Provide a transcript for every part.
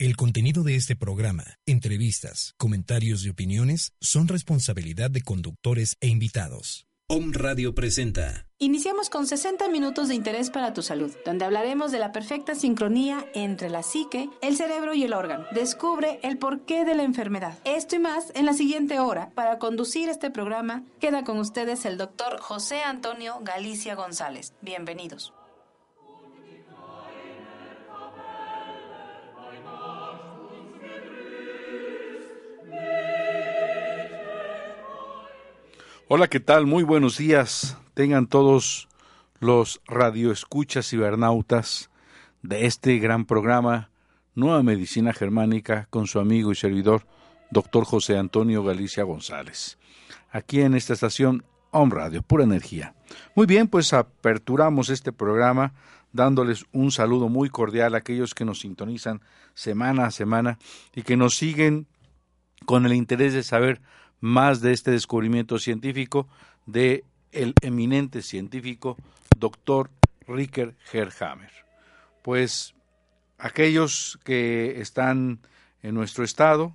El contenido de este programa, entrevistas, comentarios y opiniones son responsabilidad de conductores e invitados. Om Radio presenta. Iniciamos con 60 minutos de interés para tu salud, donde hablaremos de la perfecta sincronía entre la psique, el cerebro y el órgano. Descubre el porqué de la enfermedad. Esto y más en la siguiente hora. Para conducir este programa, queda con ustedes el doctor José Antonio Galicia González. Bienvenidos. Hola, ¿qué tal? Muy buenos días. Tengan todos los radioescuchas cibernautas de este gran programa Nueva Medicina Germánica con su amigo y servidor, doctor José Antonio Galicia González. Aquí en esta estación Home Radio, pura energía. Muy bien, pues aperturamos este programa dándoles un saludo muy cordial a aquellos que nos sintonizan semana a semana y que nos siguen con el interés de saber más de este descubrimiento científico de el eminente científico doctor Ricker Herhammer. Pues aquellos que están en nuestro estado,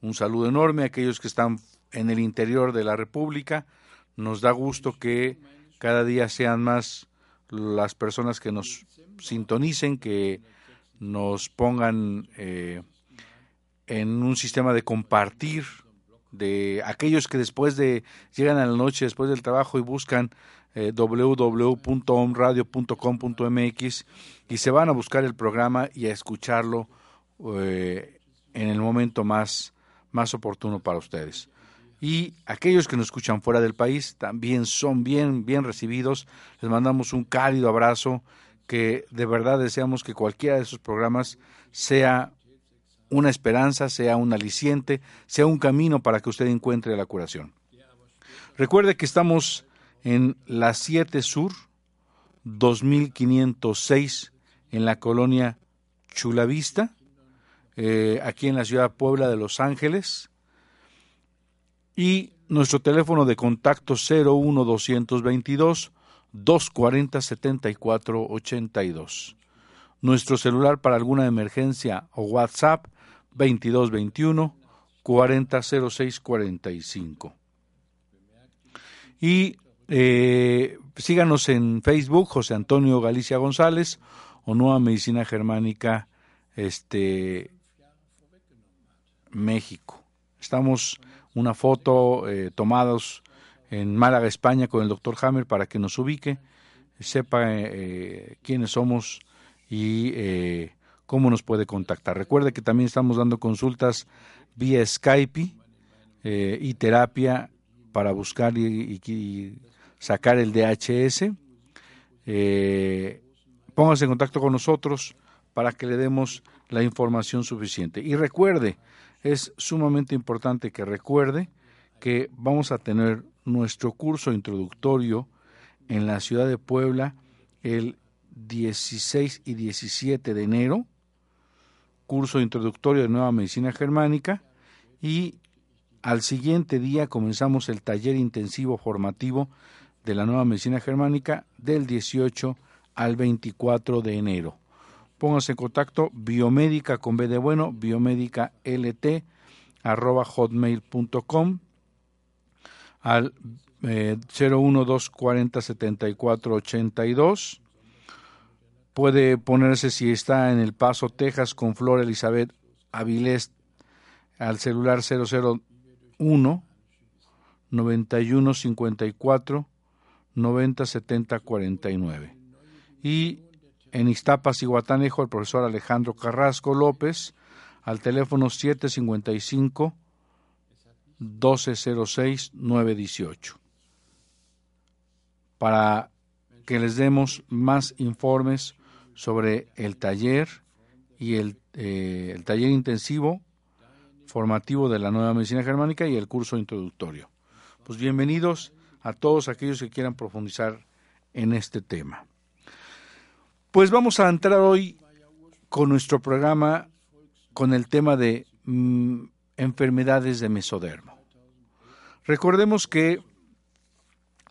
un saludo enorme, aquellos que están en el interior de la República, nos da gusto que cada día sean más las personas que nos sintonicen, que nos pongan eh, en un sistema de compartir de aquellos que después de llegan a la noche después del trabajo y buscan eh, www.omradio.com.mx y se van a buscar el programa y a escucharlo eh, en el momento más, más oportuno para ustedes. Y aquellos que nos escuchan fuera del país también son bien, bien recibidos. Les mandamos un cálido abrazo que de verdad deseamos que cualquiera de esos programas sea una esperanza, sea un aliciente, sea un camino para que usted encuentre la curación. Recuerde que estamos en la 7 Sur, 2506, en la colonia Chulavista, eh, aquí en la ciudad Puebla de Los Ángeles. Y nuestro teléfono de contacto 01222 240 7482. Nuestro celular para alguna emergencia o WhatsApp 2221 400645. Y eh, síganos en Facebook, José Antonio Galicia González, o Nueva Medicina Germánica este, México. Estamos una foto eh, tomados en Málaga, España, con el doctor Hammer para que nos ubique, sepa eh, quiénes somos y eh, cómo nos puede contactar. Recuerde que también estamos dando consultas vía Skype eh, y terapia para buscar y, sacar el DHS. Eh, póngase en contacto con nosotros para que le demos la información suficiente. Y recuerde, es sumamente importante que recuerde que vamos a tener nuestro curso introductorio en la ciudad de Puebla el 16 y 17 de enero curso introductorio de Nueva Medicina Germánica y al siguiente día comenzamos el taller intensivo formativo de la Nueva Medicina Germánica del 18 al 24 de enero. Póngase en contacto biomédica con B de bueno, biomédica lt arroba hotmail.com al eh, 01240 74 82 Puede ponerse si está en El Paso, Texas, con Flor Elizabeth Avilés al celular 001 91 54 90 70 49. Y en Iztapas y Guatanejo, el profesor Alejandro Carrasco López al teléfono 755 1206 918 para que les demos más informes sobre el taller y el, eh, el taller intensivo formativo de la nueva medicina germánica y el curso introductorio. Pues bienvenidos a todos aquellos que quieran profundizar en este tema. Pues vamos a entrar hoy con nuestro programa con el tema de mm, enfermedades de mesodermo. Recordemos que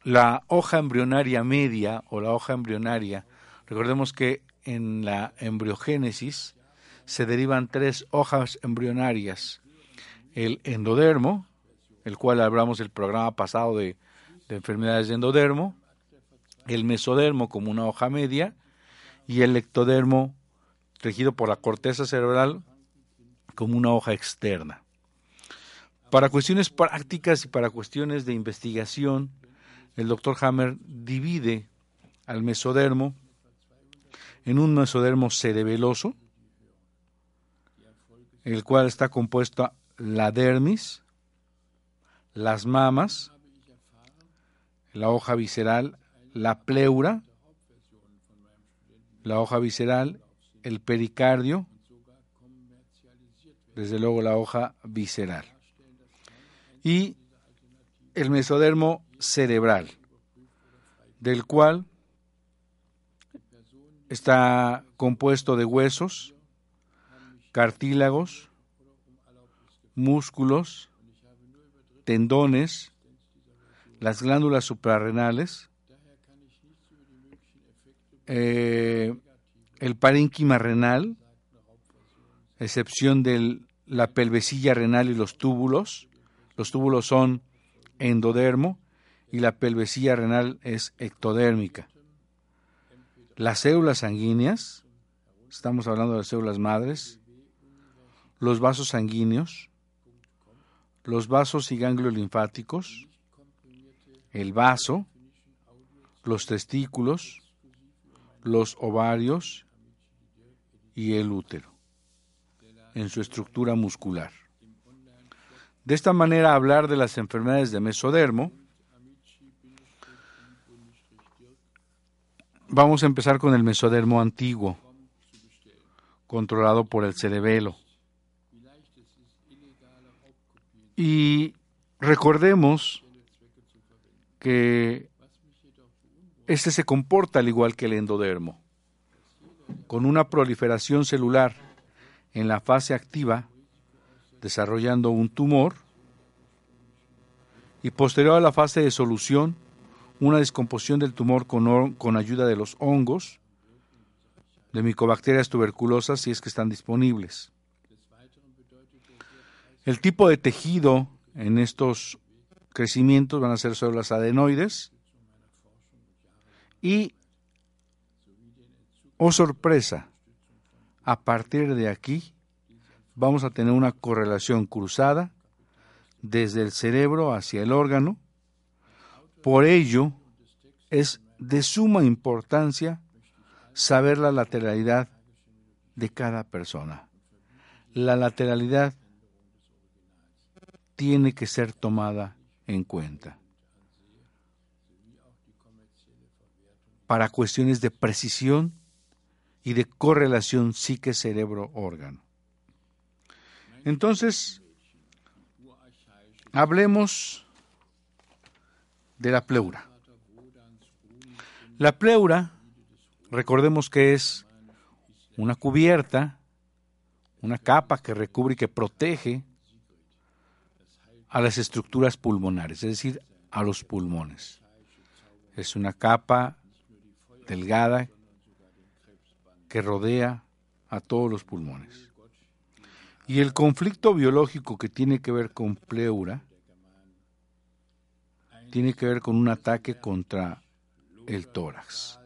la hoja embrionaria media o la hoja embrionaria, recordemos que en la embriogénesis se derivan tres hojas embrionarias. El endodermo, el cual hablamos el programa pasado de, de enfermedades de endodermo, el mesodermo como una hoja media y el ectodermo regido por la corteza cerebral como una hoja externa. Para cuestiones prácticas y para cuestiones de investigación, el doctor Hammer divide al mesodermo en un mesodermo cerebeloso, el cual está compuesto la dermis, las mamas, la hoja visceral, la pleura, la hoja visceral, el pericardio, desde luego la hoja visceral, y el mesodermo cerebral, del cual está compuesto de huesos, cartílagos, músculos, tendones, las glándulas suprarrenales, eh, el parénquima renal, excepción de la pelvecilla renal y los túbulos. Los túbulos son endodermo y la pelvecilla renal es ectodérmica. Las células sanguíneas, estamos hablando de las células madres, los vasos sanguíneos, los vasos y ganglios linfáticos, el vaso, los testículos, los ovarios y el útero en su estructura muscular. De esta manera, hablar de las enfermedades de mesodermo, vamos a empezar con el mesodermo antiguo, controlado por el cerebelo. Y recordemos que este se comporta al igual que el endodermo, con una proliferación celular en la fase activa, desarrollando un tumor, y posterior a la fase de solución, una descomposición del tumor con, con ayuda de los hongos, de micobacterias tuberculosas si es que están disponibles. El tipo de tejido en estos crecimientos van a ser células adenoides y, oh sorpresa, a partir de aquí vamos a tener una correlación cruzada desde el cerebro hacia el órgano. Por ello, es de suma importancia saber la lateralidad de cada persona. La lateralidad tiene que ser tomada en cuenta. Para cuestiones de precisión y de correlación psique-cerebro-órgano. Entonces, hablemos de la pleura. La pleura, recordemos que es una cubierta, una capa que recubre y que protege a las estructuras pulmonares, es decir, a los pulmones. Es una capa delgada que rodea a todos los pulmones. Y el conflicto biológico que tiene que ver con pleura tiene que ver con un ataque contra el tórax.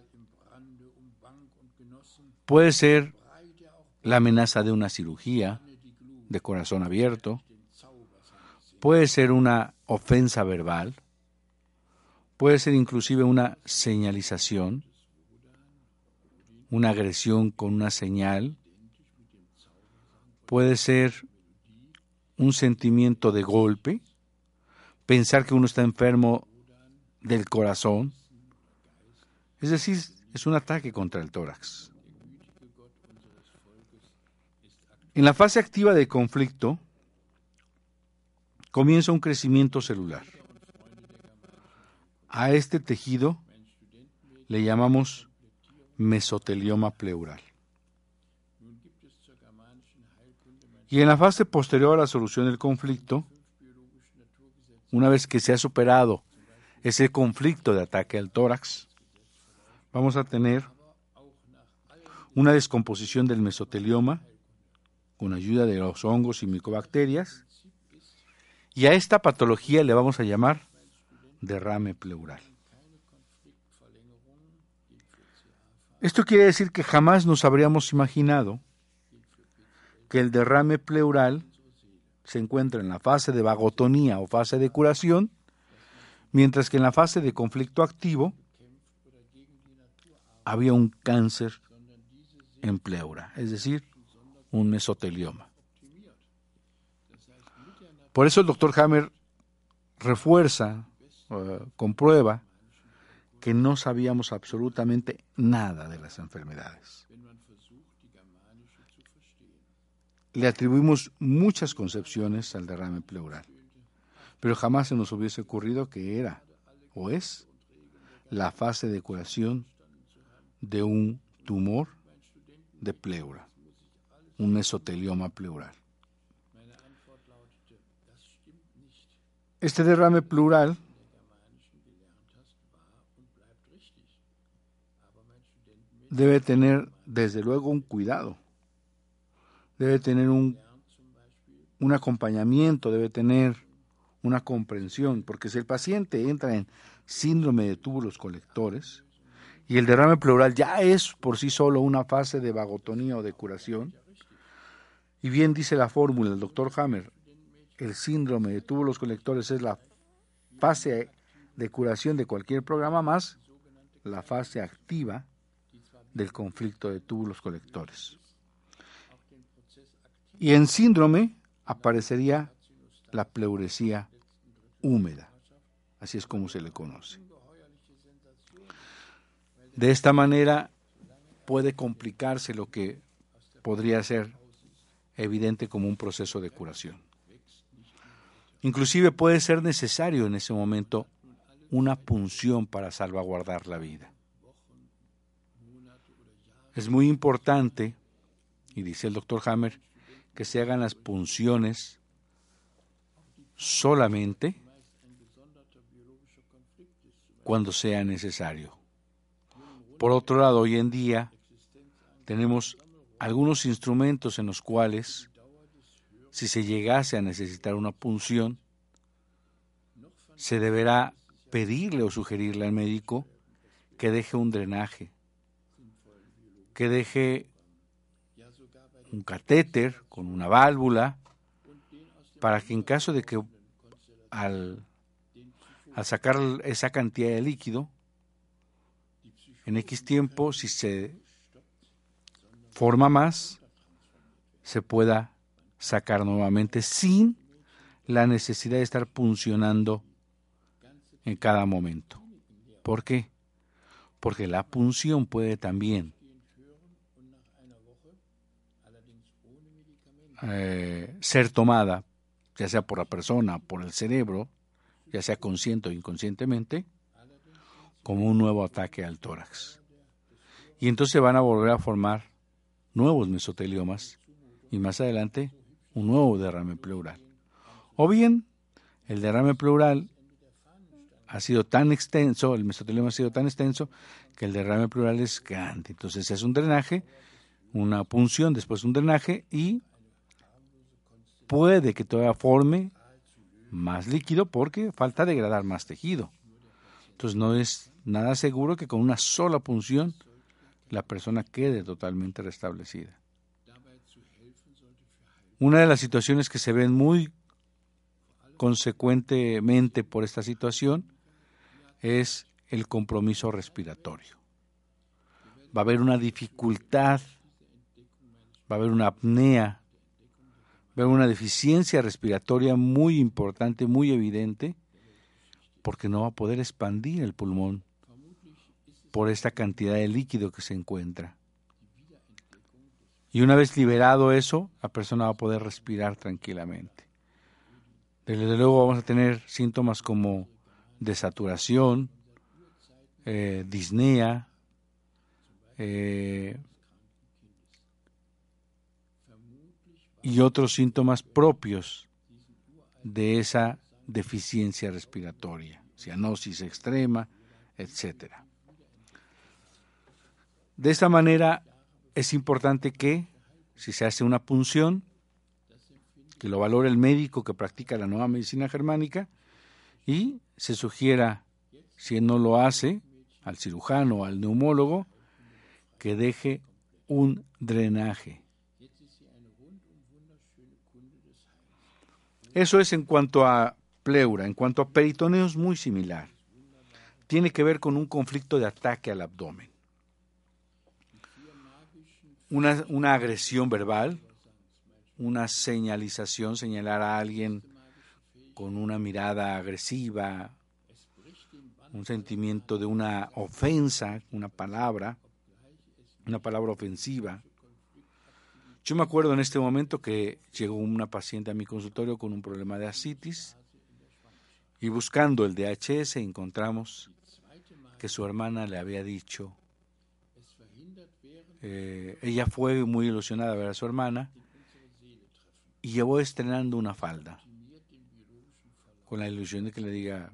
Puede ser la amenaza de una cirugía de corazón abierto, puede ser una ofensa verbal, puede ser inclusive una señalización, una agresión con una señal, puede ser un sentimiento de golpe, pensar que uno está enfermo del corazón, es decir, es un ataque contra el tórax. En la fase activa de conflicto comienza un crecimiento celular. A este tejido le llamamos mesotelioma pleural. Y en la fase posterior a la solución del conflicto, una vez que se ha superado ese conflicto de ataque al tórax, vamos a tener una descomposición del mesotelioma con ayuda de los hongos y micobacterias. Y a esta patología le vamos a llamar derrame pleural. Esto quiere decir que jamás nos habríamos imaginado que el derrame pleural se encuentra en la fase de vagotonía o fase de curación, mientras que en la fase de conflicto activo había un cáncer en pleura, es decir, un mesotelioma. Por eso el doctor Hammer refuerza, uh, comprueba, que no sabíamos absolutamente nada de las enfermedades. Le atribuimos muchas concepciones al derrame pleural, pero jamás se nos hubiese ocurrido que era o es la fase de curación de un tumor de pleura, un mesotelioma pleural. Este derrame pleural debe tener desde luego un cuidado, debe tener un, acompañamiento, debe tener una comprensión, porque si el paciente entra en síndrome de túbulos colectores, y el derrame pleural ya es por sí solo una fase de vagotonía o de curación. Y bien dice la fórmula del doctor Hammer, el síndrome de túbulos colectores es la fase de curación de cualquier programa más la fase activa del conflicto de túbulos colectores. Y en síndrome aparecería la pleuresía húmeda, así es como se le conoce. De esta manera puede complicarse lo que podría ser evidente como un proceso de curación. Inclusive puede ser necesario en ese momento una punción para salvaguardar la vida. Es muy importante, y dice el doctor Hammer, que se hagan las punciones solamente cuando sea necesario. Por otro lado, hoy en día tenemos algunos instrumentos en los cuales, si se llegase a necesitar una punción, se deberá pedirle o sugerirle al médico que deje un drenaje, que deje un catéter con una válvula, para que en caso de que al, al sacar esa cantidad de líquido, en X tiempo, si se forma más, se pueda sacar nuevamente sin la necesidad de estar puncionando en cada momento. ¿Por qué? Porque la punción puede también eh, ser tomada, ya sea por la persona, por el cerebro, ya sea consciente o inconscientemente, como un nuevo ataque al tórax. Y entonces van a volver a formar nuevos mesoteliomas y más adelante un nuevo derrame pleural. O bien, el derrame pleural ha sido tan extenso, el mesotelioma ha sido tan extenso, que el derrame pleural es grande. Entonces es un drenaje, una punción, después un drenaje y puede que todavía forme más líquido porque falta degradar más tejido. Entonces no es nada seguro que con una sola punción la persona quede totalmente restablecida. Una de las situaciones que se ven muy consecuentemente por esta situación es el compromiso respiratorio. Va a haber una dificultad, va a haber una apnea, va a haber una deficiencia respiratoria muy importante, muy evidente, porque no va a poder expandir el pulmón por esta cantidad de líquido que se encuentra. Y una vez liberado eso, la persona va a poder respirar tranquilamente. Desde luego vamos a tener síntomas como desaturación, eh, disnea, eh, y otros síntomas propios de esa deficiencia respiratoria, cianosis extrema, etcétera. De esta manera es importante que si se hace una punción, que lo valore el médico que practica la nueva medicina germánica y se sugiera, si él no lo hace, al cirujano o al neumólogo, que deje un drenaje. Eso es en cuanto a pleura, en cuanto a peritoneo es muy similar. Tiene que ver con un conflicto de ataque al abdomen. Una, una agresión verbal, una señalización, señalar a alguien con una mirada agresiva, un sentimiento de una ofensa, una palabra, una palabra ofensiva. Yo me acuerdo en este momento que llegó una paciente a mi consultorio con un problema de asitis y buscando el DHS encontramos que su hermana le había dicho, eh, ella fue muy ilusionada a ver a su hermana y llevó estrenando una falda con la ilusión de que le diga,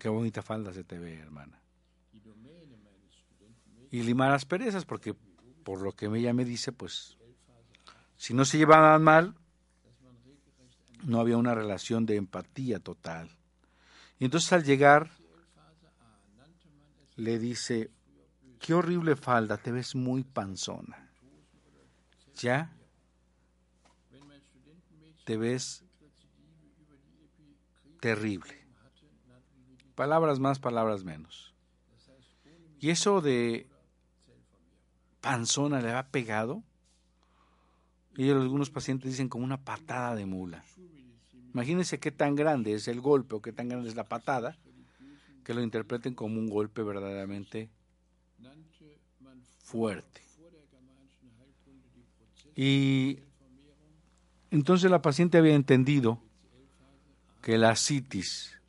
qué bonita falda se te ve, hermana. Y limar las perezas, porque por lo que ella me dice, pues, si no se llevaban mal, no había una relación de empatía total. Y entonces al llegar, le dice, qué horrible falda, te ves muy panzona. ¿Ya? Te ves terrible. Palabras más, palabras menos. Y eso de panzona le ha pegado. Y algunos pacientes dicen como una patada de mula. Imagínense qué tan grande es el golpe o qué tan grande es la patada, que lo interpreten como un golpe verdaderamente fuerte. Y entonces la paciente había entendido que la citis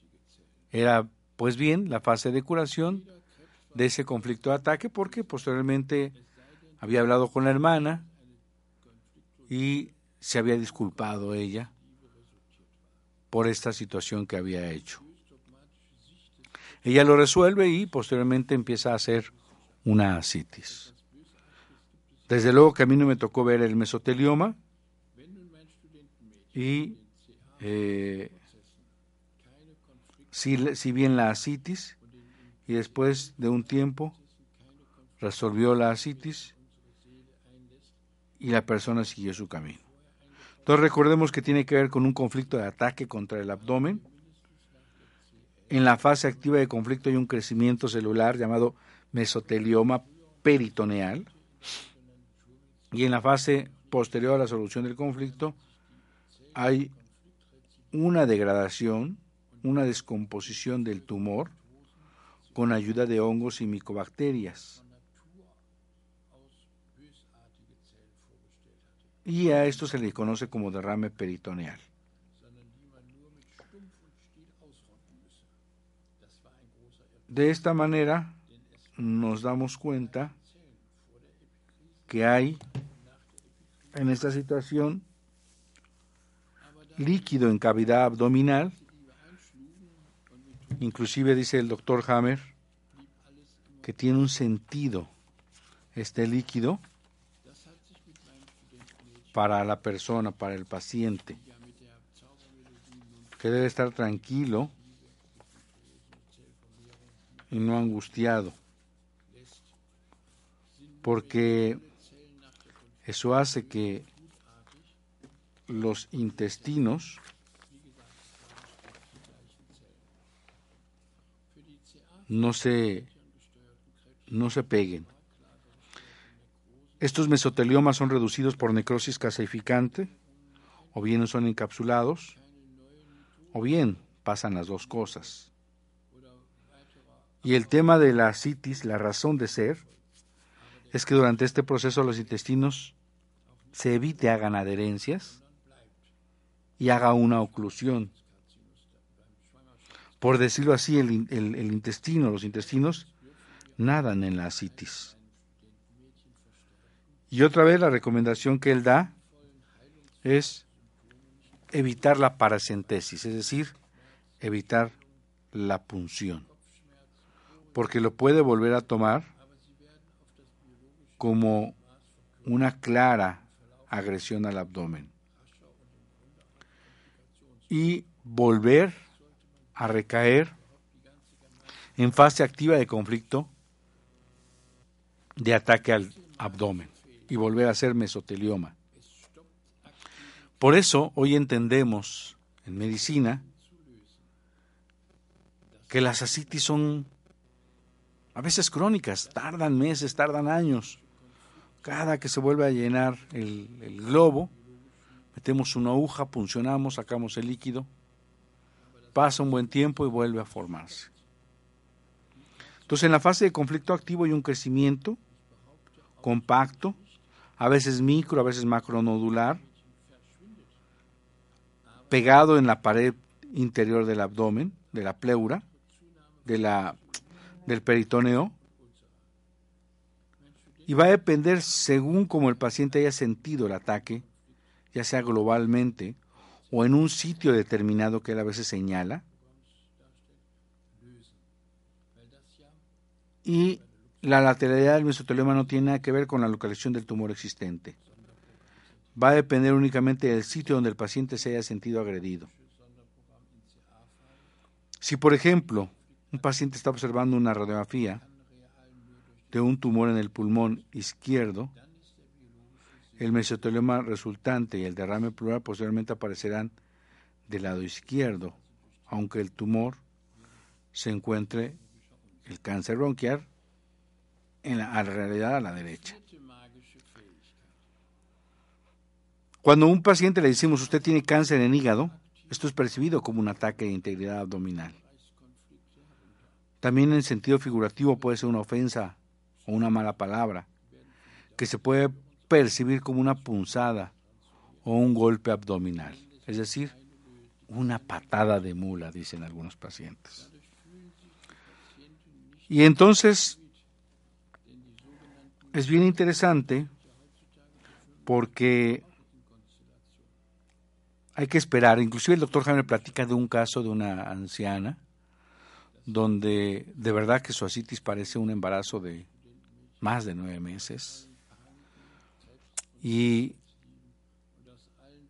era, pues bien, la fase de curación de ese conflicto de ataque, porque posteriormente había hablado con la hermana y se había disculpado ella por esta situación que había hecho. Ella lo resuelve y posteriormente empieza a hacer una asitis. Desde luego que a mí no me tocó ver el mesotelioma y eh, si, si bien la asitis y después de un tiempo resolvió la asitis y la persona siguió su camino. Entonces recordemos que tiene que ver con un conflicto de ataque contra el abdomen. En la fase activa de conflicto hay un crecimiento celular llamado mesotelioma peritoneal. Y en la fase posterior a la solución del conflicto hay una degradación, una descomposición del tumor con ayuda de hongos y micobacterias. Y a esto se le conoce como derrame peritoneal. De esta manera nos damos cuenta que hay en esta situación líquido en cavidad abdominal, inclusive dice el doctor Hammer que tiene un sentido este líquido para la persona, para el paciente, que debe estar tranquilo y no angustiado, porque eso hace que los intestinos no se no se peguen. Estos mesoteliomas son reducidos por necrosis caseificante, o bien son encapsulados, o bien pasan las dos cosas. Y el tema de la citis, la razón de ser, es que durante este proceso los intestinos se evite hagan adherencias y haga una oclusión. Por decirlo así, el, el intestino, los intestinos nadan en la citis. Y otra vez la recomendación que él da es evitar la paracentesis, es decir, evitar la punción, porque lo puede volver a tomar como una clara agresión al abdomen. Y volver a recaer en fase activa de conflicto de ataque al abdomen y volver a ser mesotelioma. Por eso hoy entendemos en medicina que las asitis son a veces crónicas, tardan meses, tardan años. Cada que se vuelve a llenar el, globo, metemos una aguja, puncionamos, sacamos el líquido, pasa un buen tiempo y vuelve a formarse. Entonces en la fase de conflicto activo hay un crecimiento compacto, a veces micro, a veces macronodular, pegado en la pared interior del abdomen, de la pleura, de la, del peritoneo, y va a depender según como el paciente haya sentido el ataque, ya sea globalmente o en un sitio determinado que él a veces señala, y la lateralidad del mesotelioma no tiene nada que ver con la localización del tumor existente. Va a depender únicamente del sitio donde el paciente se haya sentido agredido. Si, por ejemplo, un paciente está observando una radiografía de un tumor en el pulmón izquierdo, el mesotelioma resultante y el derrame pleural posteriormente aparecerán del lado izquierdo, aunque el tumor se encuentre el cáncer bronquial en la realidad a la derecha. Cuando a un paciente le decimos usted tiene cáncer en hígado, esto es percibido como un ataque de integridad abdominal. También en sentido figurativo puede ser una ofensa o una mala palabra, que se puede percibir como una punzada o un golpe abdominal, es decir, una patada de mula, dicen algunos pacientes. Y entonces es bien interesante porque hay que esperar. Inclusive el doctor Jaime platica de un caso de una anciana donde de verdad que su asitis parece un embarazo de más de nueve meses. Y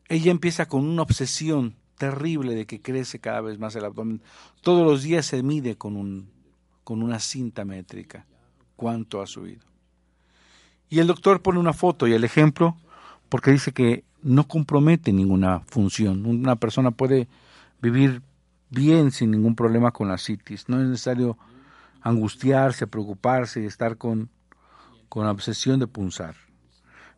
ella empieza con una obsesión terrible de que crece cada vez más el abdomen. Todos los días se mide con, un, con una cinta métrica cuánto ha subido. Y el doctor pone una foto y el ejemplo porque dice que no compromete ninguna función. Una persona puede vivir bien sin ningún problema con la citis. No es necesario angustiarse, preocuparse y estar con, con la obsesión de punzar.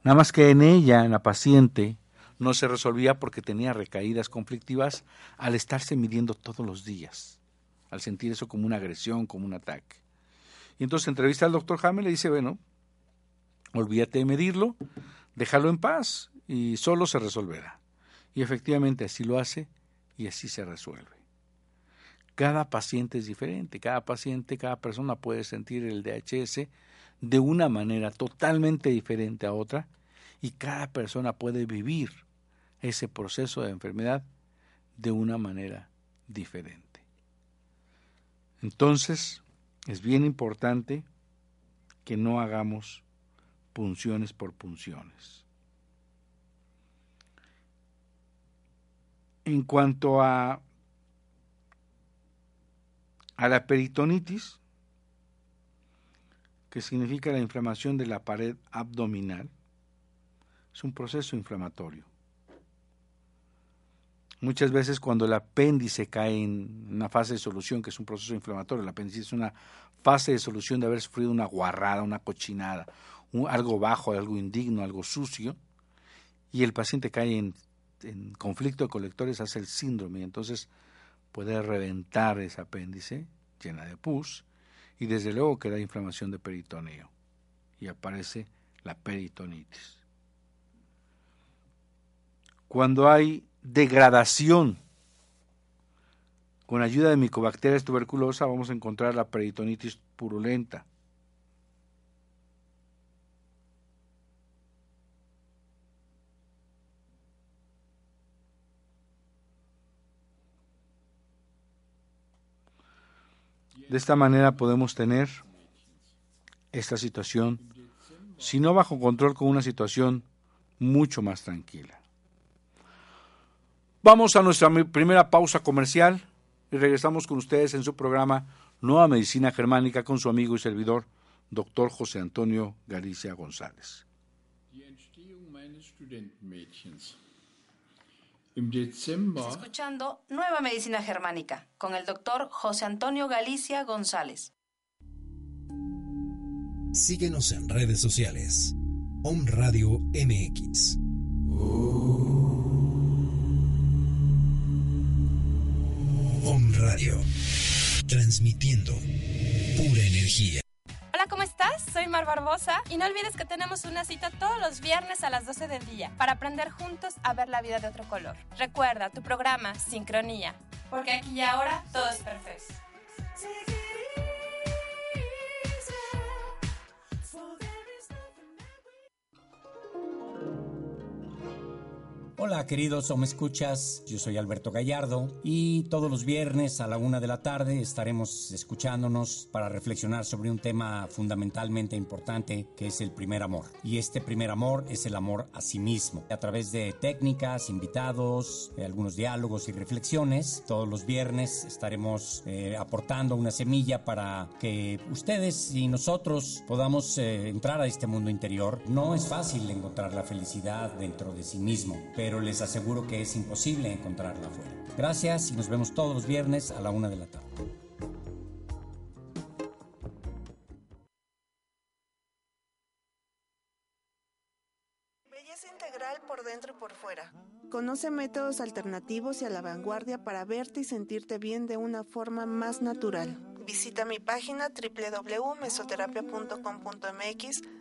Nada más que en ella, en la paciente, no se resolvía porque tenía recaídas conflictivas al estarse midiendo todos los días, al sentir eso como una agresión, como un ataque. Y entonces entrevista al doctor Hamel y le dice, bueno, olvídate de medirlo, déjalo en paz y solo se resolverá. Y efectivamente así lo hace y así se resuelve. Cada paciente es diferente, cada paciente, cada persona puede sentir el DHS de una manera totalmente diferente a otra y cada persona puede vivir ese proceso de enfermedad de una manera diferente. Entonces, es bien importante que no hagamos punciones por punciones. En cuanto a a la peritonitis, que significa la inflamación de la pared abdominal, es un proceso inflamatorio. Muchas veces cuando el apéndice cae en una fase de solución, que es un proceso inflamatorio, el apéndice es una fase de solución de haber sufrido una guarrada, una cochinada, algo bajo, algo indigno, algo sucio, y el paciente cae en, conflicto de colectores, hace el síndrome. Entonces, puede reventar ese apéndice llena de pus y desde luego queda inflamación de peritoneo y aparece la peritonitis. Cuando hay degradación con ayuda de micobacterias tuberculosa vamos a encontrar la peritonitis purulenta. De esta manera podemos tener esta situación, si no bajo control, con una situación mucho más tranquila. Vamos a nuestra primera pausa comercial y regresamos con ustedes en su programa Nueva Medicina Germánica con su amigo y servidor, doctor José Antonio Galicia González. Escuchando Nueva Medicina Germánica con el doctor José Antonio Galicia González. Síguenos en redes sociales. Om Radio MX. Om Radio. Transmitiendo pura energía. Soy Mar Barbosa y no olvides que tenemos una cita todos los viernes a las 12 del día para aprender juntos a ver la vida de otro color. Recuerda tu programa Sincronía, porque aquí y ahora todo es perfecto. Hola queridos o me escuchas, yo soy Alberto Gallardo y todos los viernes a la una de la tarde estaremos escuchándonos para reflexionar sobre un tema fundamentalmente importante que es el primer amor. Y este primer amor es el amor a sí mismo. A través de técnicas, invitados, eh, algunos diálogos y reflexiones, todos los viernes estaremos eh, aportando una semilla para que ustedes y nosotros podamos eh, entrar a este mundo interior. No es fácil encontrar la felicidad dentro de sí mismo, pero pero les aseguro que es imposible encontrarla afuera. Gracias y nos vemos todos los viernes a la una de la tarde. Belleza integral por dentro y por fuera. Conoce métodos alternativos y a la vanguardia para verte y sentirte bien de una forma más natural. Visita mi página www.mesoterapia.com.mx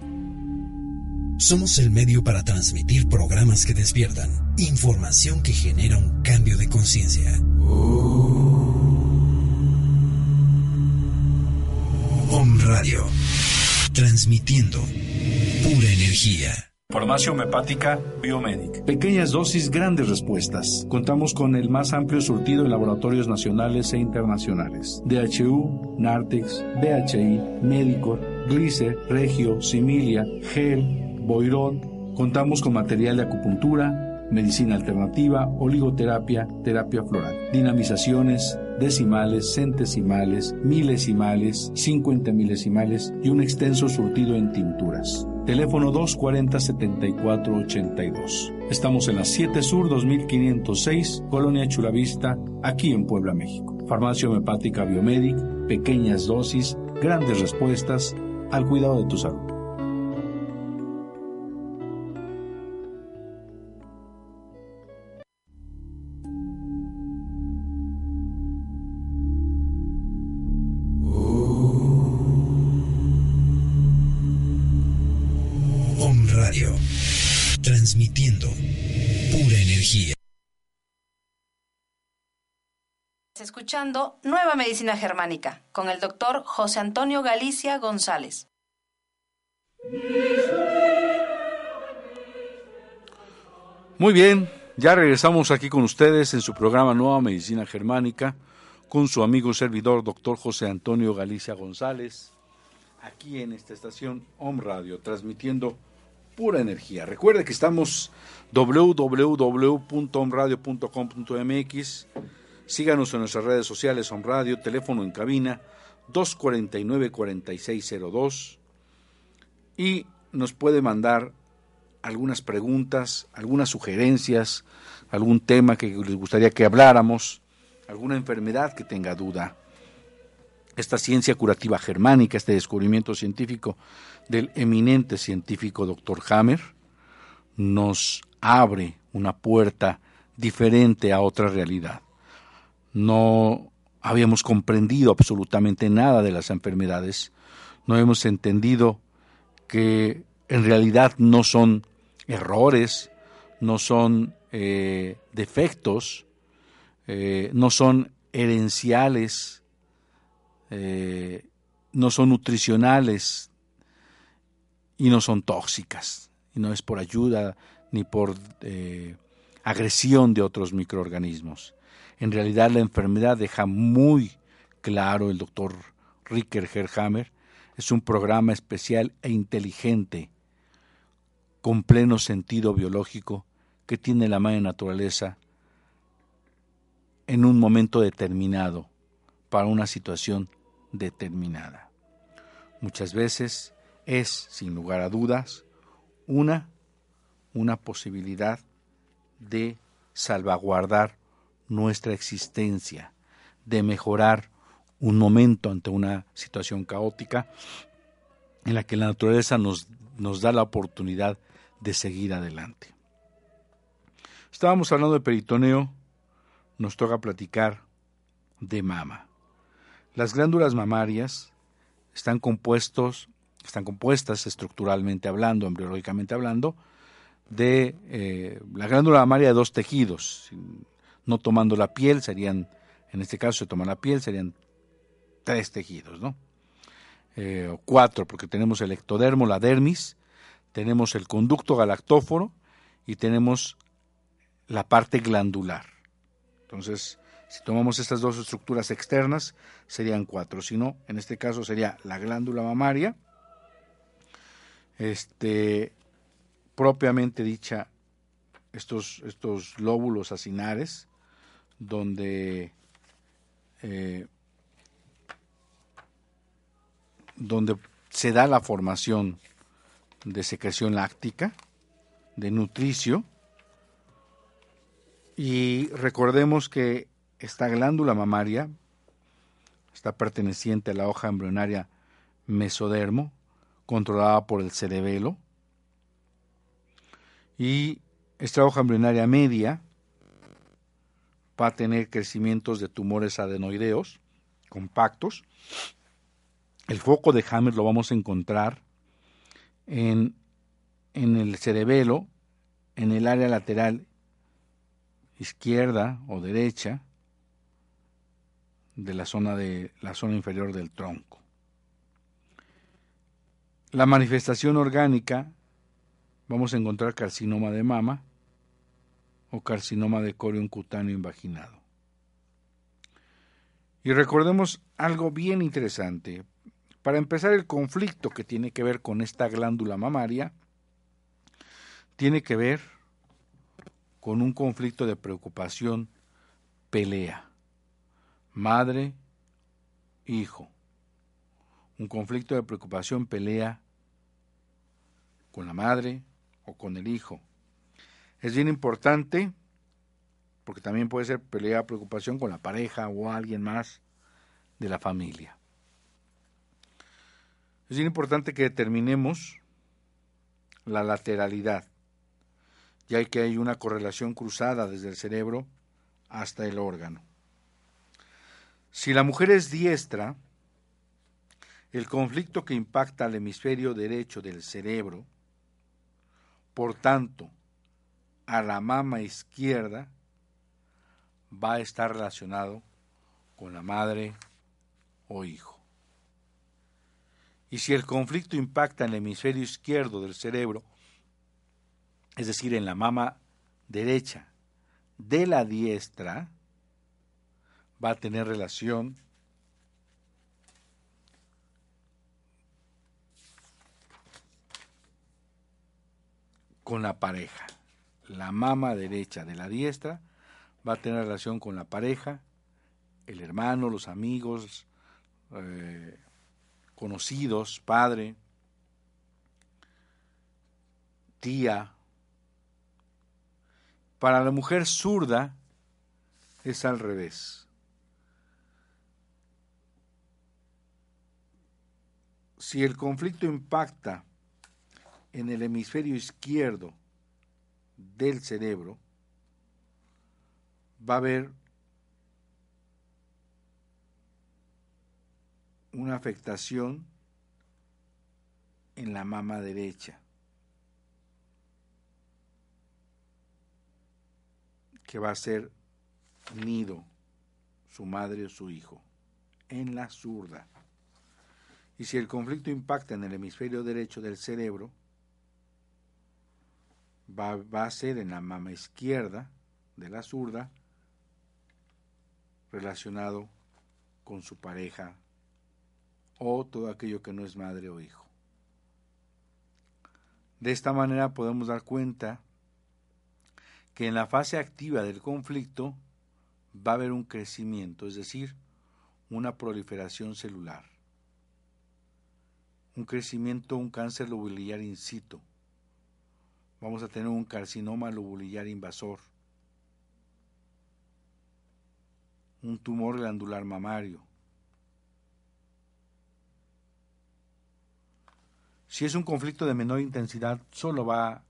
Somos el medio para transmitir programas que despiertan, información que genera un cambio de conciencia. Om Radio, transmitiendo pura energía. Farmacia homeopática Biomedic. Pequeñas dosis, grandes respuestas. Contamos con el más amplio surtido en laboratorios nacionales e internacionales. DHU, Nartex, BHI, Medicor, Glicer, Regio, Similia, Gel, Boirón, contamos con material de acupuntura, medicina alternativa, oligoterapia, terapia floral, dinamizaciones, decimales, centesimales, milesimales, 50 milesimales y un extenso surtido en tinturas. Teléfono 240-7482. Estamos en la 7 Sur 2506, Colonia Chulavista, aquí en Puebla, México. Farmacia homeopática Biomedic, pequeñas dosis, grandes respuestas al cuidado de tu salud. Escuchando Nueva Medicina Germánica con el doctor José Antonio Galicia González. Muy bien, ya regresamos aquí con ustedes en su programa Nueva Medicina Germánica con su amigo servidor doctor José Antonio Galicia González, aquí en esta estación Home Radio, transmitiendo pura energía. Recuerde que estamos www.omradio.com.mx. Síganos en nuestras redes sociales, Om Radio, teléfono en cabina 249-4602 y nos puede mandar algunas preguntas, algunas sugerencias, algún tema que les gustaría que habláramos, alguna enfermedad que tenga duda. Esta ciencia curativa germánica, este descubrimiento científico del eminente científico Dr. Hammer, nos abre una puerta diferente a otra realidad. No habíamos comprendido absolutamente nada de las enfermedades, no hemos entendido que en realidad no son errores, no son eh, defectos, eh, no son herenciales, eh, no son nutricionales y no son tóxicas. Y no es por ayuda ni por agresión de otros microorganismos. En realidad la enfermedad deja muy claro el doctor Ricker Herhammer, es un programa especial e inteligente, con pleno sentido biológico, que tiene la madre naturaleza en un momento determinado, para una situación determinada. Muchas veces es, sin lugar a dudas, una, una posibilidad de salvaguardar nuestra existencia, de mejorar un momento ante una situación caótica en la que la naturaleza nos, nos da la oportunidad de seguir adelante. Estábamos hablando de peritoneo, nos toca platicar de mama. Las glándulas mamarias están compuestos, están compuestas estructuralmente hablando, embriológicamente hablando, de eh, la glándula mamaria de dos tejidos. No tomando la piel, serían, en este caso se toma la piel, serían tres tejidos, ¿no? Eh, o cuatro, porque tenemos el ectodermo, la dermis, tenemos el conducto galactóforo y tenemos la parte glandular. Entonces, si tomamos estas dos estructuras externas, serían cuatro. Si no, en este caso sería la glándula mamaria, este, propiamente dicha, estos, estos lóbulos acinares, donde eh, donde se da la formación de secreción láctica, de nutricio, y recordemos que esta glándula mamaria está perteneciente a la hoja embrionaria mesodermo, controlada por el cerebelo, y esta hoja embrionaria media va a tener crecimientos de tumores adenoideos compactos, el foco de Hammer lo vamos a encontrar en, en el cerebelo, en el área lateral izquierda o derecha de la zona de la zona inferior del tronco. La manifestación orgánica vamos a encontrar carcinoma de mama o carcinoma de corion cutáneo invaginado. Y recordemos algo bien interesante. Para empezar, el conflicto que tiene que ver con esta glándula mamaria tiene que ver con un conflicto de preocupación, pelea, madre, hijo. Un conflicto de preocupación, pelea con la madre o con el hijo. Es bien importante, porque también puede ser pelea, preocupación con la pareja o alguien más de la familia. Es bien importante que determinemos la lateralidad, ya que hay una correlación cruzada desde el cerebro hasta el órgano. Si la mujer es diestra, el conflicto que impacta al hemisferio derecho del cerebro, por tanto, a la mama izquierda, va a estar relacionado con la madre o hijo. Y si el conflicto impacta en el hemisferio izquierdo del cerebro, es decir, en la mama derecha de la diestra, va a tener relación con la pareja. La mama derecha de la diestra va a tener relación con la pareja, el hermano, los amigos, eh, conocidos, padre. tía. Para la mujer zurda es al revés. Si el conflicto impacta en el hemisferio izquierdo del cerebro, va a haber una afectación en la mama derecha. que va a ser nido su madre o su hijo en la zurda. Y si el conflicto impacta en el hemisferio derecho del cerebro, va, a ser en la mama izquierda de la zurda relacionado con su pareja o todo aquello que no es madre o hijo. De esta manera podemos dar cuenta que en la fase activa del conflicto va a haber un crecimiento, es decir, una proliferación celular, un crecimiento, un cáncer lobulillar in situ. Vamos a tener un carcinoma lobulillar invasor, un tumor glandular mamario. Si es un conflicto de menor intensidad, solo va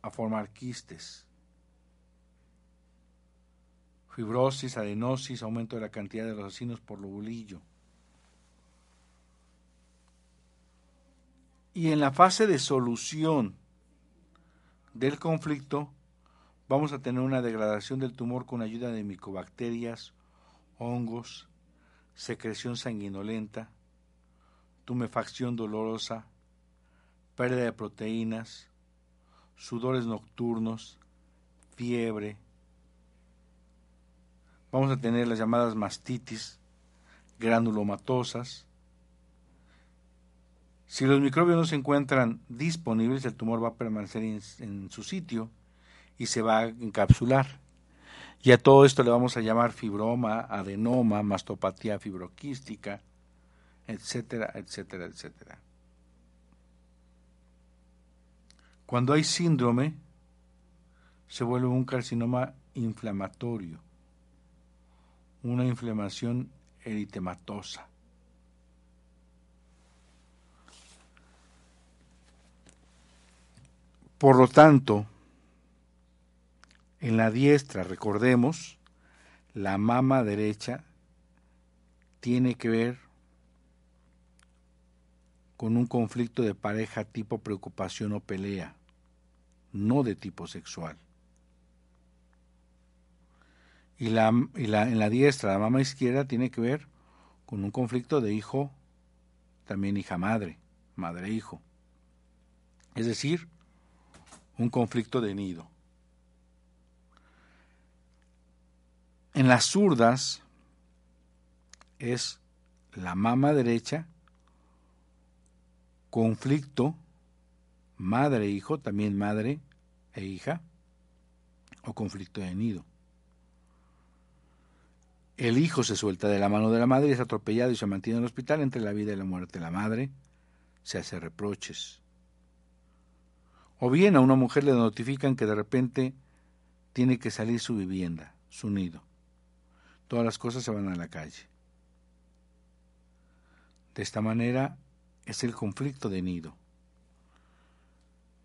a formar quistes fibrosis, adenosis, aumento de la cantidad de los asinos por lobulillo. Y en la fase de solución del conflicto, vamos a tener una degradación del tumor con ayuda de micobacterias, hongos, secreción sanguinolenta, tumefacción dolorosa, pérdida de proteínas, sudores nocturnos, fiebre, Vamos a tener las llamadas mastitis, granulomatosas. Si los microbios no se encuentran disponibles, el tumor va a permanecer en, su sitio y se va a encapsular. Y a todo esto le vamos a llamar fibroma, adenoma, mastopatía fibroquística, etcétera, etcétera, etcétera. Cuando hay síndrome, se vuelve un carcinoma inflamatorio una inflamación eritematosa. Por lo tanto, en la diestra, recordemos, la mama derecha tiene que ver con un conflicto de pareja tipo preocupación o pelea, no de tipo sexual y, la, y la, en la diestra, la mama izquierda, tiene que ver con un conflicto de hijo, también hija-madre, madre-hijo. Es decir, un conflicto de nido. En las zurdas es la mama derecha, conflicto madre-hijo, también madre e hija, o conflicto de nido. El hijo se suelta de la mano de la madre es atropellado y se mantiene en el hospital entre la vida y la muerte. La madre se hace reproches. O bien a una mujer le notifican que de repente tiene que salir su vivienda, su nido. Todas las cosas se van a la calle. De esta manera es el conflicto de nido.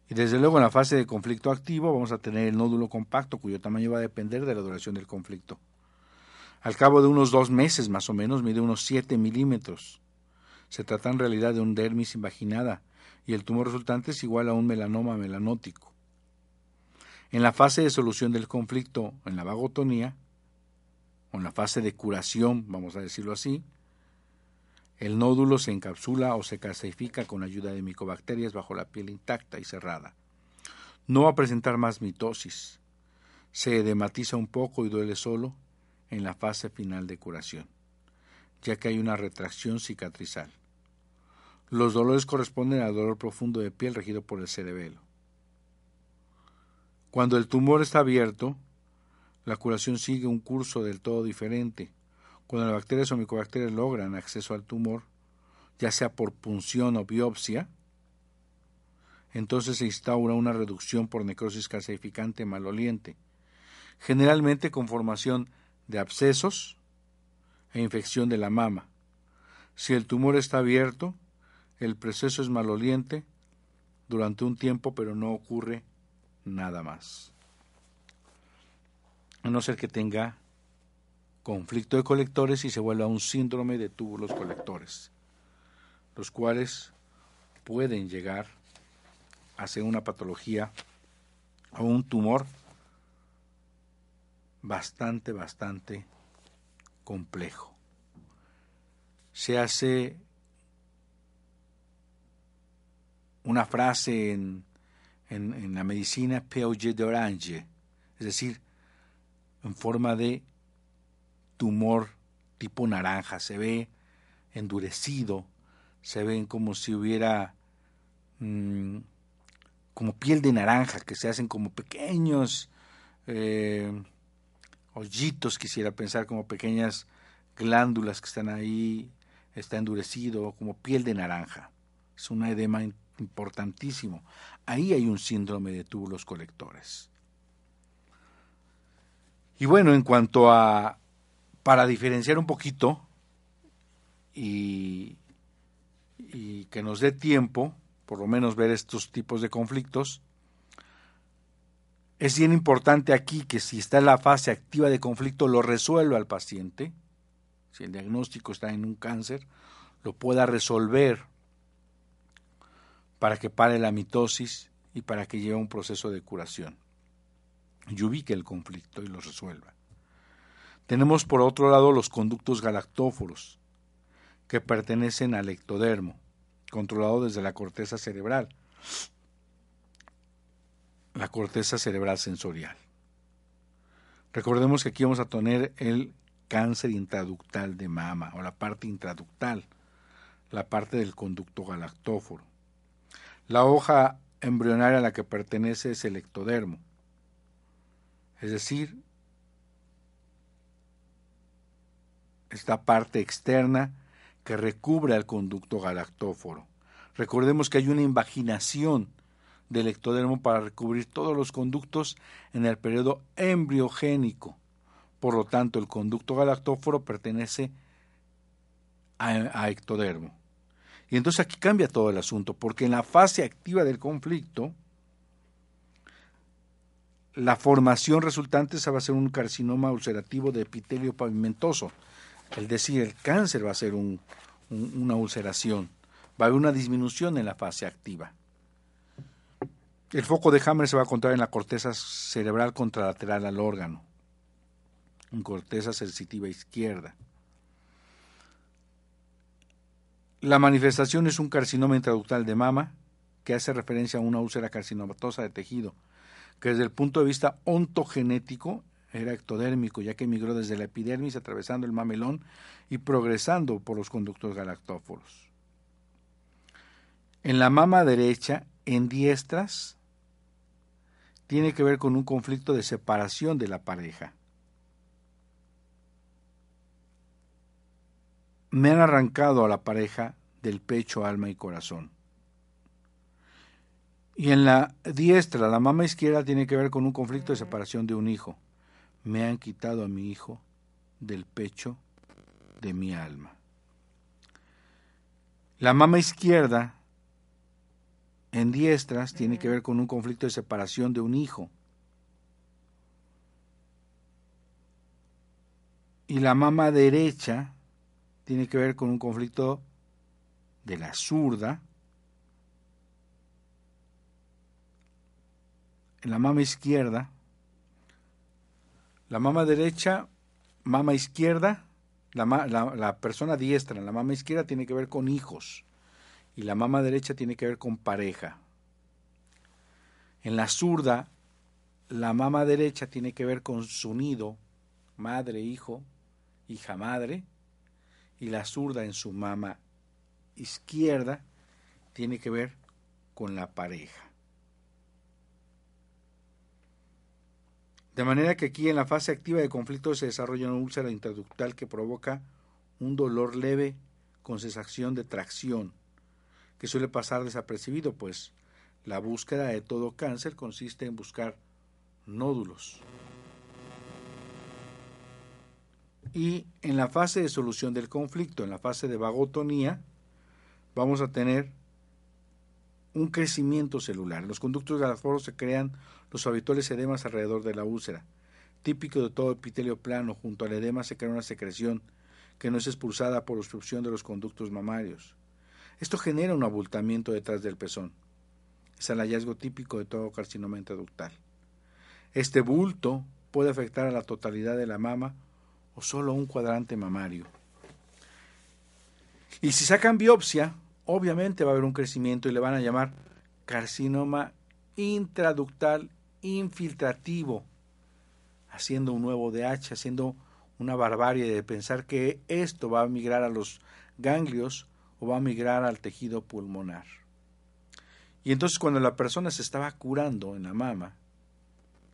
Y desde luego en la fase de conflicto activo vamos a tener el nódulo compacto cuyo tamaño va a depender de la duración del conflicto. Al cabo de unos dos meses más o menos mide unos 7 milímetros. Se trata en realidad de un dermis invaginada y el tumor resultante es igual a un melanoma melanótico. En la fase de solución del conflicto en la vagotonía, o en la fase de curación, vamos a decirlo así, el nódulo se encapsula o se calcifica con ayuda de micobacterias bajo la piel intacta y cerrada. No va a presentar más mitosis. Se edematiza un poco y duele solo, en la fase final de curación, ya que hay una retracción cicatrizal. Los dolores corresponden al dolor profundo de piel regido por el cerebelo. Cuando el tumor está abierto, la curación sigue un curso del todo diferente. Cuando las bacterias o micobacterias logran acceso al tumor, ya sea por punción o biopsia, entonces se instaura una reducción por necrosis calcificante maloliente, generalmente con formación de abscesos e infección de la mama. Si el tumor está abierto, el proceso es maloliente durante un tiempo, pero no ocurre nada más. A no ser que tenga conflicto de colectores y se vuelva un síndrome de túbulos colectores, los cuales pueden llegar a ser una patología o un tumor bastante, bastante complejo. Se hace una frase en, en, la medicina peauge d'orange, es decir, en forma de tumor tipo naranja, se ve endurecido, se ven como si hubiera mm, como piel de naranja, que se hacen como pequeños eh, hoyitos, quisiera pensar, como pequeñas glándulas que están ahí, está endurecido, como piel de naranja. Es un edema importantísimo. Ahí hay un síndrome de túbulos colectores. Y bueno, en cuanto a para diferenciar un poquito y, que nos dé tiempo, por lo menos ver estos tipos de conflictos, es bien importante aquí que si está en la fase activa de conflicto lo resuelva el paciente, si el diagnóstico está en un cáncer, lo pueda resolver para que pare la mitosis y para que lleve un proceso de curación y ubique el conflicto y lo resuelva. Tenemos por otro lado los conductos galactóforos, que pertenecen al ectodermo, controlado desde la corteza cerebral, la corteza cerebral sensorial. Recordemos que aquí vamos a tener el cáncer intraductal de mama o la parte intraductal, la parte del conducto galactóforo. La hoja embrionaria a la que pertenece es el ectodermo, es decir, esta parte externa que recubre al conducto galactóforo. Recordemos que hay una invaginación del ectodermo para recubrir todos los conductos en el periodo embriogénico. Por lo tanto, el conducto galactóforo pertenece a, a ectodermo. Y entonces aquí cambia todo el asunto, porque en la fase activa del conflicto, la formación resultante va a ser un carcinoma ulcerativo de epitelio pavimentoso, es decir, el cáncer va a ser una ulceración, va a haber una disminución en la fase activa. El foco de Hammer se va a encontrar en la corteza cerebral contralateral al órgano, en corteza sensitiva izquierda. La manifestación es un carcinoma intraductal de mama que hace referencia a una úlcera carcinomatosa de tejido, que desde el punto de vista ontogenético era ectodérmico, ya que emigró desde la epidermis atravesando el mamelón y progresando por los conductos galactóforos. En la mama derecha, en diestras, tiene que ver con un conflicto de separación de la pareja. Me han arrancado a la pareja del pecho, alma y corazón. Y en la diestra, la mama izquierda tiene que ver con un conflicto de separación de un hijo me han quitado a mi hijo del pecho de mi alma. La mama izquierda en diestras tiene que ver con un conflicto de separación de un hijo. Y la mama derecha tiene que ver con un conflicto de la zurda. En la mama izquierda la mama derecha, mama izquierda, la, persona diestra en la mama izquierda tiene que ver con hijos y la mama derecha tiene que ver con pareja. En la zurda, la mama derecha tiene que ver con su nido, madre, hijo, hija, madre, y la zurda en su mama izquierda tiene que ver con la pareja. De manera que aquí en la fase activa de conflicto se desarrolla una úlcera intraductal que provoca un dolor leve con sensación de tracción, que suele pasar desapercibido, pues La búsqueda de todo cáncer consiste en buscar nódulos. Y en la fase de solución del conflicto, en la fase de vagotonía, vamos a tener un crecimiento celular. Los conductos galactoros se crean los habituales edemas alrededor de la úlcera. Típico de todo epitelio plano, junto al edema se crea una secreción que no es expulsada por obstrucción de los conductos mamarios. Esto genera un abultamiento detrás del pezón. Es el hallazgo típico de todo carcinoma intraductal. Este bulto puede afectar a la totalidad de la mama o solo un cuadrante mamario. Y si sacan biopsia, obviamente va a haber un crecimiento y le van a llamar carcinoma intraductal infiltrativo, haciendo un nuevo DH, haciendo una barbarie de pensar que esto va a migrar a los ganglios o va a migrar al tejido pulmonar. Y entonces cuando la persona se estaba curando en la mama,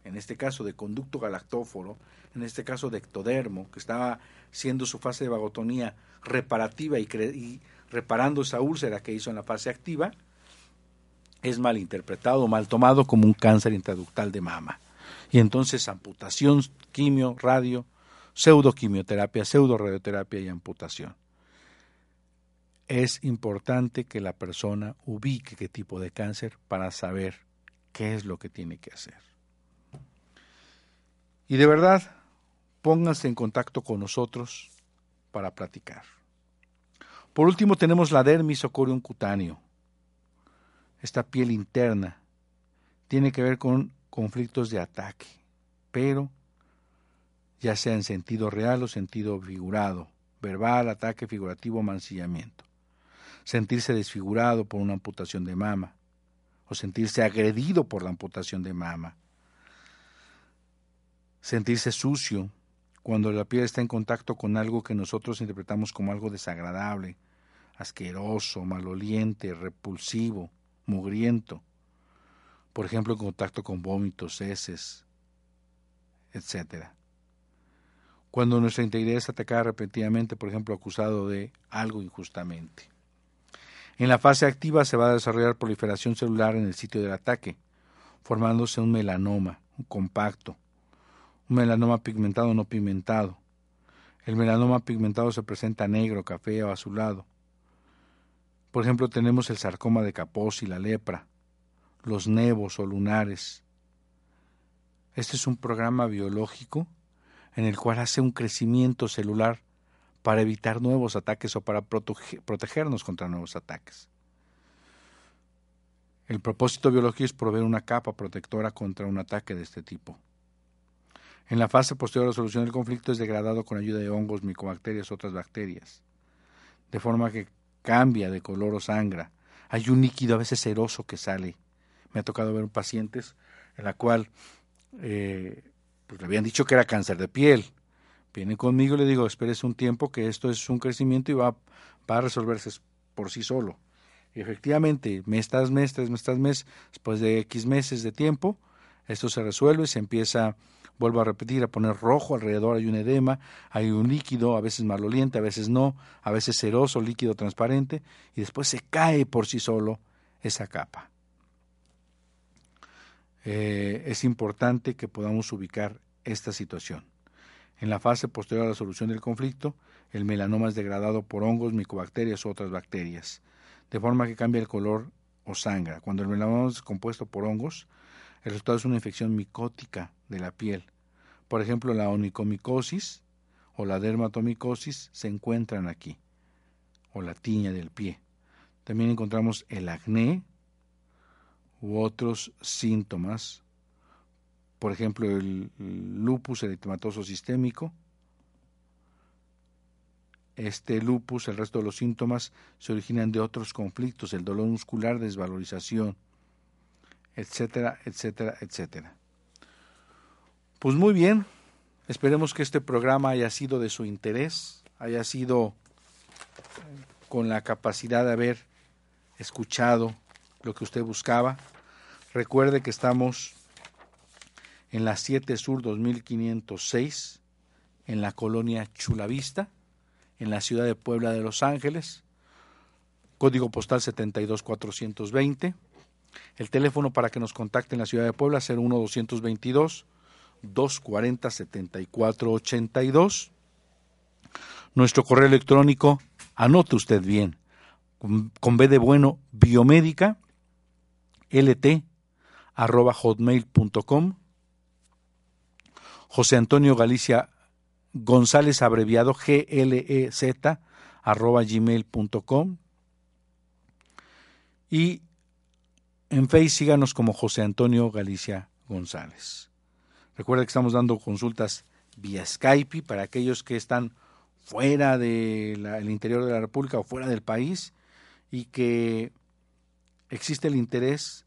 en este caso de conducto galactóforo, en este caso de ectodermo, que estaba siendo su fase de vagotonía reparativa y, reparando esa úlcera que hizo en la fase activa, es mal interpretado, mal tomado como un cáncer intraductal de mama. Y entonces amputación, quimio, radio, pseudoquimioterapia, radioterapia y amputación. Es importante que la persona ubique qué tipo de cáncer para saber qué es lo que tiene que hacer. Y de verdad, pónganse en contacto con nosotros para platicar. Por último tenemos la dermis o corium cutáneo. Esta piel interna tiene que ver con conflictos de ataque, pero ya sea en sentido real o sentido figurado, verbal, ataque figurativo, mancillamiento. Sentirse desfigurado por una amputación de mama, o sentirse agredido por la amputación de mama. Sentirse sucio cuando la piel está en contacto con algo que nosotros interpretamos como algo desagradable, asqueroso, maloliente, repulsivo, mugriento. Por ejemplo, en contacto con vómitos, heces, etcétera cuando nuestra integridad es atacada repetidamente, por ejemplo, acusado de algo injustamente. En la fase activa se va a desarrollar proliferación celular en el sitio del ataque, formándose un melanoma, un compacto, un melanoma pigmentado o no pigmentado. El melanoma pigmentado se presenta negro, café o azulado. Por ejemplo, tenemos el sarcoma de Kaposi, la lepra, los nevos o lunares. Este es un programa biológico en el cual hace un crecimiento celular para evitar nuevos ataques o para protegernos contra nuevos ataques. El propósito biológico es proveer una capa protectora contra un ataque de este tipo. En la fase posterior a la solución del conflicto es degradado con ayuda de hongos, micobacterias, otras bacterias, de forma que cambia de color o sangra. Hay un líquido a veces ceroso que sale. Me ha tocado ver pacientes en la cual eh, pues le habían dicho que era cáncer de piel. Viene conmigo y le digo, espérese un tiempo que esto es un crecimiento y va, a resolverse por sí solo. Y efectivamente, mes tras mes, tres meses tras mes, después de X meses de tiempo, esto se resuelve, se empieza, vuelvo a repetir, a poner rojo alrededor, hay un edema, hay un líquido, a veces maloliente, a veces no, a veces ceroso, líquido transparente, y después se cae por sí solo esa capa. Eh, es importante que podamos ubicar esta situación. En la fase posterior a la solución del conflicto, el melanoma es degradado por hongos, micobacterias u otras bacterias, de forma que cambia el color o sangra. Cuando el melanoma es compuesto por hongos, el resultado es una infección micótica de la piel. Por ejemplo, la onicomicosis o la dermatomicosis se encuentran aquí, o la tiña del pie. También encontramos el acné, u otros síntomas, por ejemplo el lupus eritematoso sistémico. Este lupus, el resto de los síntomas se originan de otros conflictos, el dolor muscular, desvalorización, etcétera, etcétera, etcétera. Pues muy bien, esperemos que este programa haya sido de su interés, haya sido con la capacidad de haber escuchado lo que usted buscaba. Recuerde que estamos en la 7 Sur 2506, en la colonia Chulavista, en la ciudad de Puebla de Los Ángeles, código postal 72420. El teléfono para que nos contacte en la ciudad de Puebla, 01222 240 7482. Nuestro correo electrónico, anote usted bien, con B de bueno, biomédica, lt, arroba hotmail.com. José Antonio Galicia González, abreviado GLEZ, arroba gmail.com. Y en Facebook síganos como José Antonio Galicia González. Recuerda que estamos dando consultas vía Skype para aquellos que están fuera del interior de la República o fuera del país y que existe el interés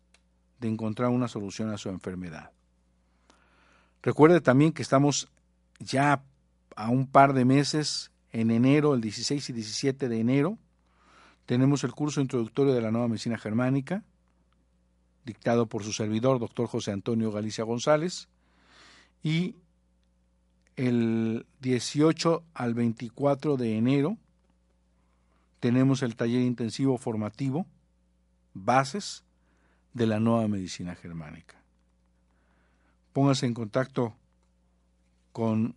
de encontrar una solución a su enfermedad. Recuerde también que estamos ya a un par de meses, en enero, el 16 y 17 de enero, tenemos el curso introductorio de la nueva medicina germánica, dictado por su servidor, doctor José Antonio Galicia González, y el 18 al 24 de enero tenemos el taller intensivo formativo, bases de la nueva medicina germánica. Póngase en contacto con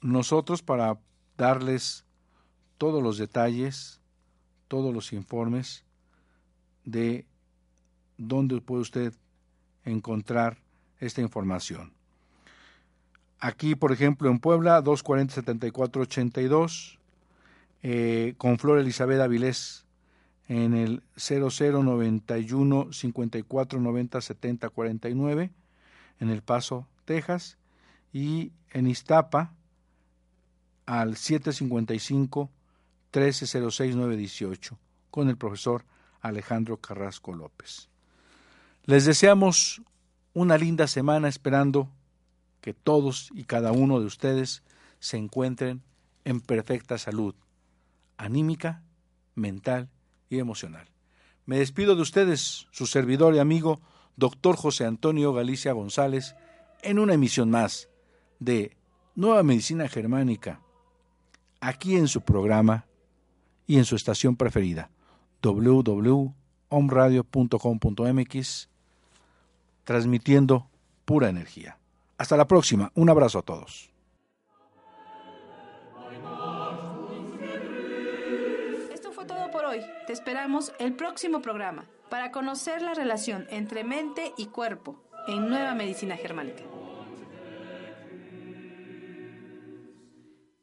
nosotros para darles todos los detalles, todos los informes de dónde puede usted encontrar esta información. Aquí, por ejemplo, en Puebla, 240-7482, eh, con Flor Elizabeth Avilés en el 0091 54 90 70 49 en El Paso, Texas, y en Iztapa al 755 1306 918 con el profesor Alejandro Carrasco López. Les deseamos una linda semana esperando que todos y cada uno de ustedes se encuentren en perfecta salud anímica, mental y emocional. Me despido de ustedes, su servidor y amigo, doctor José Antonio Galicia González, en una emisión más de Nueva Medicina Germánica, aquí en su programa y en su estación preferida, www.omradio.com.mx, transmitiendo pura energía. Hasta la próxima. Un abrazo a todos. Esto fue todo por hoy. Te esperamos el próximo programa para conocer la relación entre mente y cuerpo en Nueva Medicina Germánica.